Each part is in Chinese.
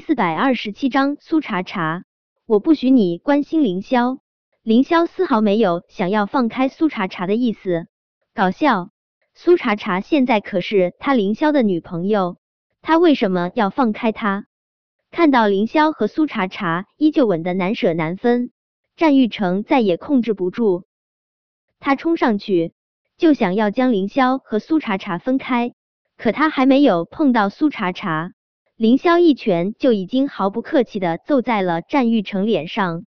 四百二十七章苏茶茶，我不许你关心凌霄。凌霄丝毫没有想要放开苏茶茶的意思，搞笑！苏茶茶现在可是他凌霄的女朋友，他为什么要放开她？看到凌霄和苏茶茶依旧吻得难舍难分，战玉成再也控制不住，他冲上去就想要将凌霄和苏茶茶分开，可他还没有碰到苏茶茶。凌霄一拳就已经毫不客气的揍在了战玉成脸上。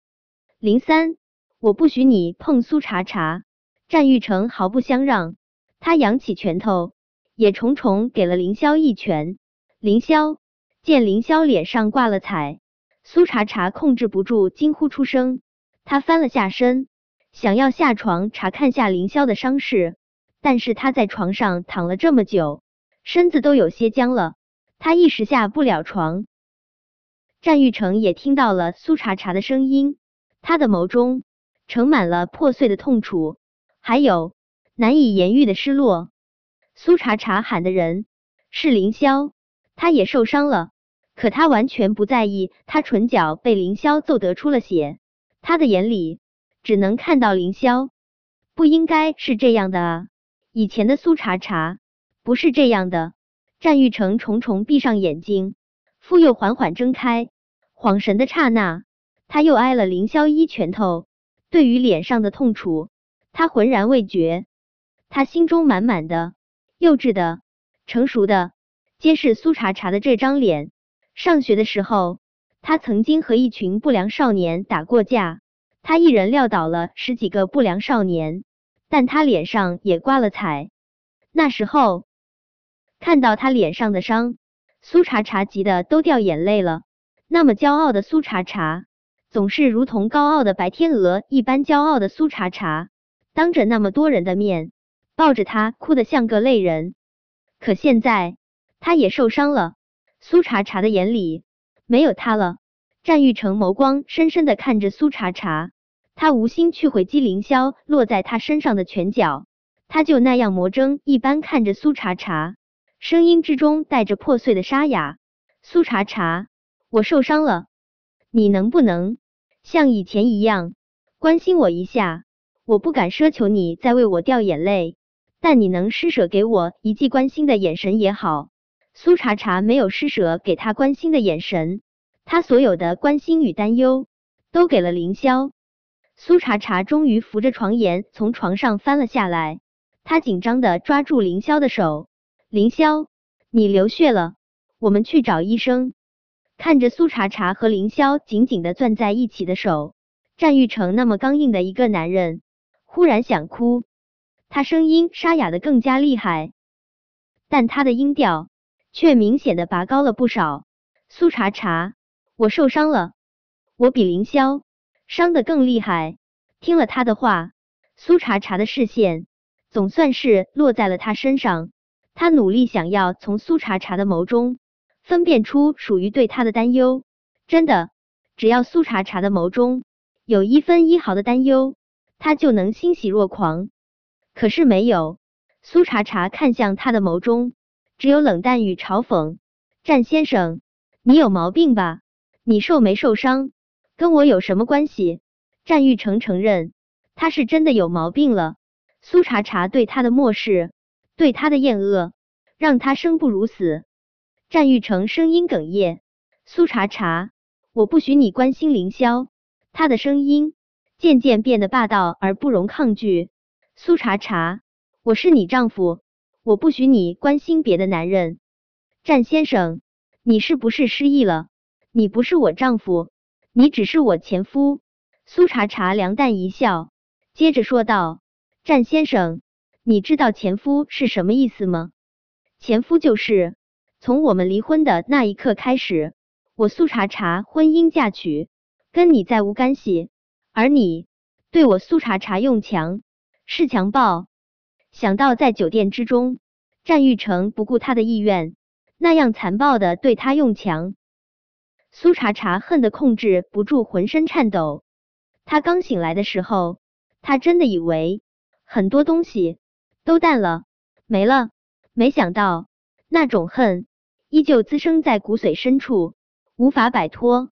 林三，我不许你碰苏茶茶！战玉成毫不相让，他扬起拳头，也重重给了凌霄一拳。凌霄见凌霄脸上挂了彩，苏茶茶控制不住惊呼出声。他翻了下身，想要下床查看下凌霄的伤势，但是他在床上躺了这么久，身子都有些僵了。他一时下不了床，战玉成也听到了苏茶茶的声音，他的眸中盛满了破碎的痛楚，还有难以言喻的失落。苏茶茶喊的人是凌霄，他也受伤了，可他完全不在意，他唇角被凌霄揍得出了血，他的眼里只能看到凌霄。不应该是这样的啊，以前的苏茶茶不是这样的。战玉成重重闭上眼睛，复又缓缓睁开，恍神的刹那，他又挨了凌霄一拳头。对于脸上的痛楚，他浑然未觉。他心中满满的、幼稚的、成熟的，皆是苏茶茶的这张脸。上学的时候，他曾经和一群不良少年打过架，他一人撂倒了十几个不良少年，但他脸上也挂了彩。那时候。看到他脸上的伤，苏茶茶急得都掉眼泪了。那么骄傲的苏茶茶，总是如同高傲的白天鹅一般骄傲的苏茶茶，当着那么多人的面抱着他哭得像个泪人。可现在他也受伤了，苏茶茶的眼里没有他了。战玉成眸光深深的看着苏茶茶，他无心去回击凌霄落在他身上的拳脚，他就那样魔怔一般看着苏茶茶。声音之中带着破碎的沙哑。苏茶茶，我受伤了，你能不能像以前一样关心我一下？我不敢奢求你再为我掉眼泪，但你能施舍给我一记关心的眼神也好。苏茶茶没有施舍给他关心的眼神，他所有的关心与担忧都给了凌霄。苏茶茶终于扶着床沿从床上翻了下来，他紧张的抓住凌霄的手。凌霄，你流血了，我们去找医生。看着苏茶茶和凌霄紧紧的攥在一起的手，战玉成那么刚硬的一个男人，忽然想哭。他声音沙哑的更加厉害，但他的音调却明显的拔高了不少。苏茶茶，我受伤了，我比凌霄伤的更厉害。听了他的话，苏茶茶的视线总算是落在了他身上。他努力想要从苏茶茶的眸中分辨出属于对他的担忧。真的，只要苏茶茶的眸中有一分一毫的担忧，他就能欣喜若狂。可是没有，苏茶茶看向他的眸中只有冷淡与嘲讽。战先生，你有毛病吧？你受没受伤，跟我有什么关系？战玉成承认他是真的有毛病了。苏茶茶对他的漠视。对他的厌恶，让他生不如死。战玉成声音哽咽：“苏茶茶，我不许你关心凌霄。”他的声音渐渐变得霸道而不容抗拒。苏茶茶，我是你丈夫，我不许你关心别的男人。战先生，你是不是失忆了？你不是我丈夫，你只是我前夫。苏茶茶凉淡一笑，接着说道：“战先生。”你知道前夫是什么意思吗？前夫就是从我们离婚的那一刻开始，我苏茶茶婚姻嫁娶，跟你再无干系。而你对我苏茶茶用强，是强暴。想到在酒店之中，战玉成不顾他的意愿，那样残暴的对他用强，苏茶茶恨得控制不住浑身颤抖。他刚醒来的时候，他真的以为很多东西。都淡了，没了。没想到那种恨依旧滋生在骨髓深处，无法摆脱。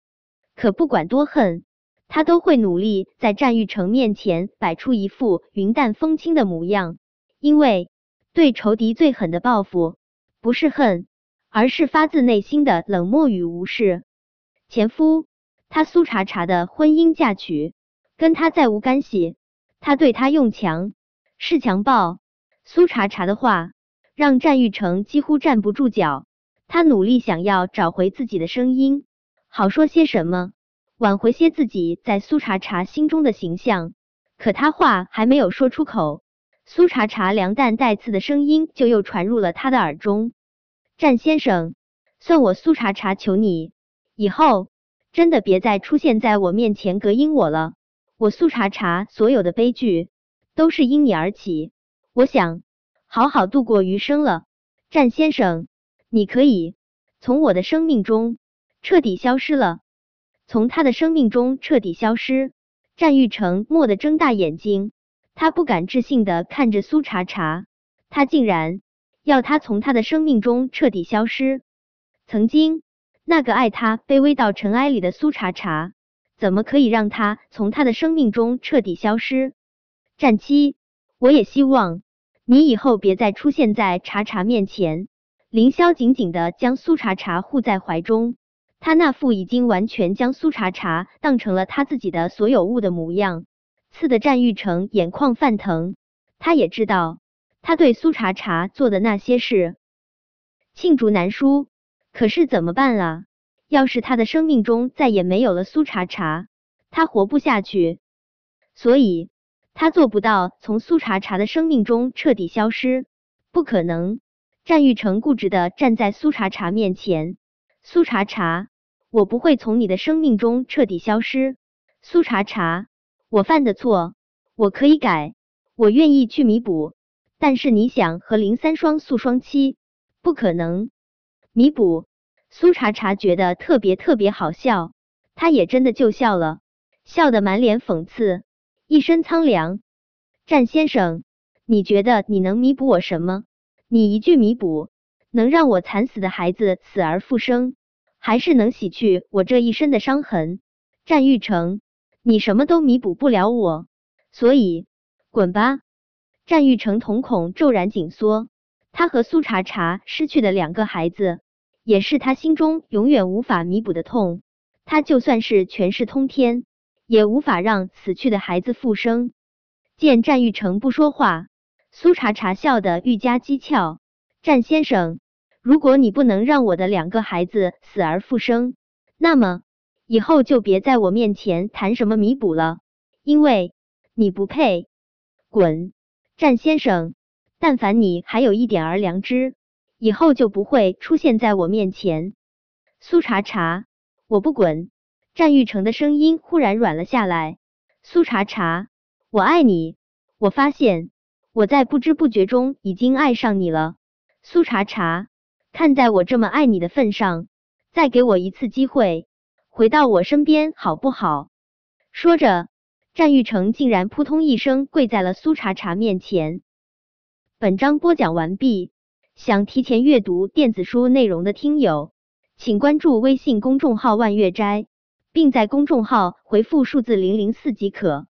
可不管多恨，他都会努力在战玉成面前摆出一副云淡风轻的模样，因为对仇敌最狠的报复不是恨，而是发自内心的冷漠与无视。前夫，他苏茶茶的婚姻嫁娶跟他再无干系，他对他用强是强暴。苏茶茶的话让战玉成几乎站不住脚，他努力想要找回自己的声音，好说些什么。挽回些自己在苏茶茶心中的形象，可他话还没有说出口，苏茶茶凉淡带刺的声音就又传入了他的耳中：“战先生，算我苏茶茶求你，以后真的别再出现在我面前隔音我了。我苏茶茶所有的悲剧都是因你而起，我想好好度过余生了。战先生，你可以从我的生命中彻底消失了。”从他的生命中彻底消失，战玉成蓦地睁大眼睛，他不敢置信的看着苏茶茶，他竟然要他从他的生命中彻底消失。曾经那个爱他、卑微到尘埃里的苏茶茶，怎么可以让他从他的生命中彻底消失？战七，我也希望你以后别再出现在茶茶面前。凌霄紧紧的将苏茶茶护在怀中。他那副已经完全将苏茶茶当成了他自己的所有物的模样，刺得战玉成眼眶泛疼。他也知道他对苏茶茶做的那些事罄竹难书，可是怎么办啊？要是他的生命中再也没有了苏茶茶，他活不下去。所以，他做不到从苏茶茶的生命中彻底消失，不可能。战玉成固执的站在苏茶茶面前，苏茶茶。我不会从你的生命中彻底消失，苏茶茶。我犯的错，我可以改，我愿意去弥补。但是你想和林三双宿双栖，不可能弥补。苏茶茶觉得特别特别好笑，他也真的就笑了，笑得满脸讽刺，一身苍凉。战先生，你觉得你能弥补我什么？你一句弥补，能让我惨死的孩子死而复生？还是能洗去我这一身的伤痕，战玉成，你什么都弥补不了我，所以滚吧！战玉成瞳孔骤然紧缩，他和苏茶茶失去的两个孩子，也是他心中永远无法弥补的痛。他就算是权势通天，也无法让死去的孩子复生。见战玉成不说话，苏茶茶笑得愈加讥诮，战先生。如果你不能让我的两个孩子死而复生，那么以后就别在我面前谈什么弥补了，因为你不配。滚，战先生！但凡你还有一点儿良知，以后就不会出现在我面前。苏茶茶，我不滚！战玉成的声音忽然软了下来。苏茶茶，我爱你，我发现我在不知不觉中已经爱上你了。苏茶茶。看在我这么爱你的份上，再给我一次机会，回到我身边好不好？说着，战玉成竟然扑通一声跪在了苏茶茶面前。本章播讲完毕，想提前阅读电子书内容的听友，请关注微信公众号万月斋，并在公众号回复数字零零四即可。